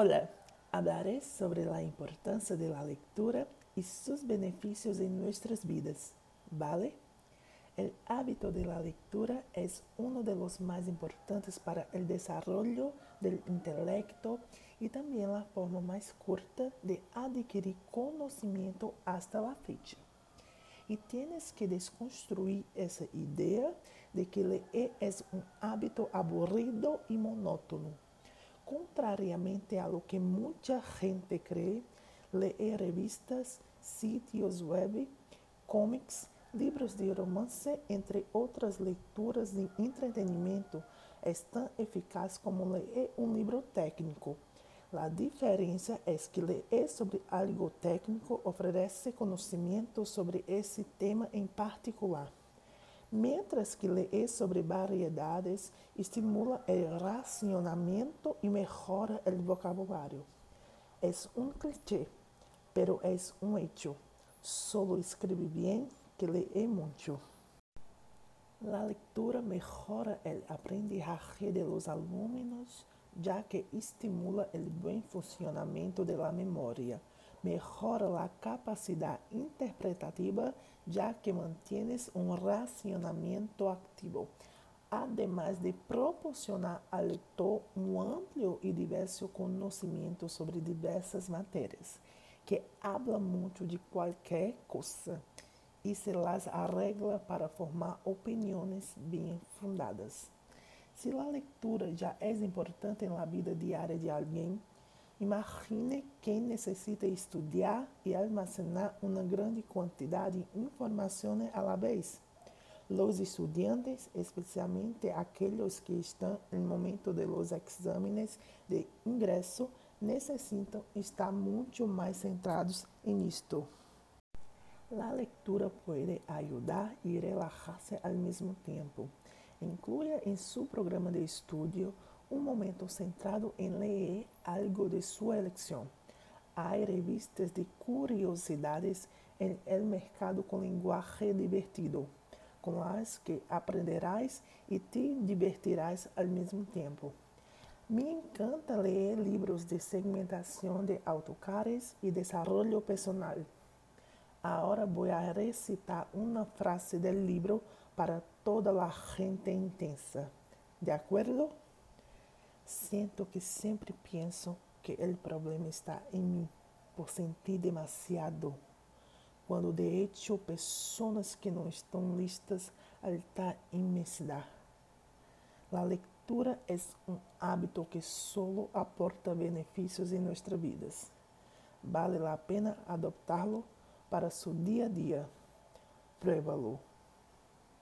Hola, hablaré sobre la importancia de la lectura y sus beneficios en nuestras vidas, ¿vale? El hábito de la lectura es uno de los más importantes para el desarrollo del intelecto y también la forma más corta de adquirir conocimiento hasta la fecha. Y tienes que desconstruir esa idea de que leer es un hábito aburrido y monótono. Contrariamente a lo que mucha gente cree, leer revistas, sitios web, cómics, livros de romance, entre outras leituras de entretenimento, é tão eficaz como ler um livro técnico. A diferença é que ler sobre algo técnico oferece conhecimento sobre esse tema em particular, mientras que ler sobre variedades estimula o racionamento e melhora o vocabulário. É um clichê, pero é um hecho. Solo escreve bem que lee mucho. La lectura mejora el aprendizaje de los alumnos ya que estimula el buen funcionamiento de la memoria, mejora la capacidad interpretativa ya que mantienes un racionamiento activo, además de proporcionar al lector un amplio y diverso conocimiento sobre diversas materias, que habla mucho de cualquier cosa e se las arregla para formar opiniões bem fundadas. Se a leitura já é importante na vida diária de alguém, imagine quem necessita estudar e almacenar uma grande quantidade de informações a la vez. Los estudiantes, especialmente aqueles que estão no momento de los exámenes de ingresso, necessitam estar muito mais centrados em isto. La lectura puede ayudar y relajarse al mismo tiempo. Incluya en su programa de estudio un momento centrado en leer algo de su elección. Hay revistas de curiosidades en el mercado con lenguaje divertido, con las que aprenderás y te divertirás al mismo tiempo. Me encanta leer libros de segmentación de autocares y desarrollo personal. Agora vou recitar uma frase do livro para toda a gente intensa. De acordo? Sinto que sempre penso que o problema está em mim por sentir demasiado, quando de hecho pessoas que não estão listas a estar imensidade. A leitura é um hábito que solo aporta benefícios em nossas vidas. Vale a pena adoptá-lo para su día a día. Pruébalo.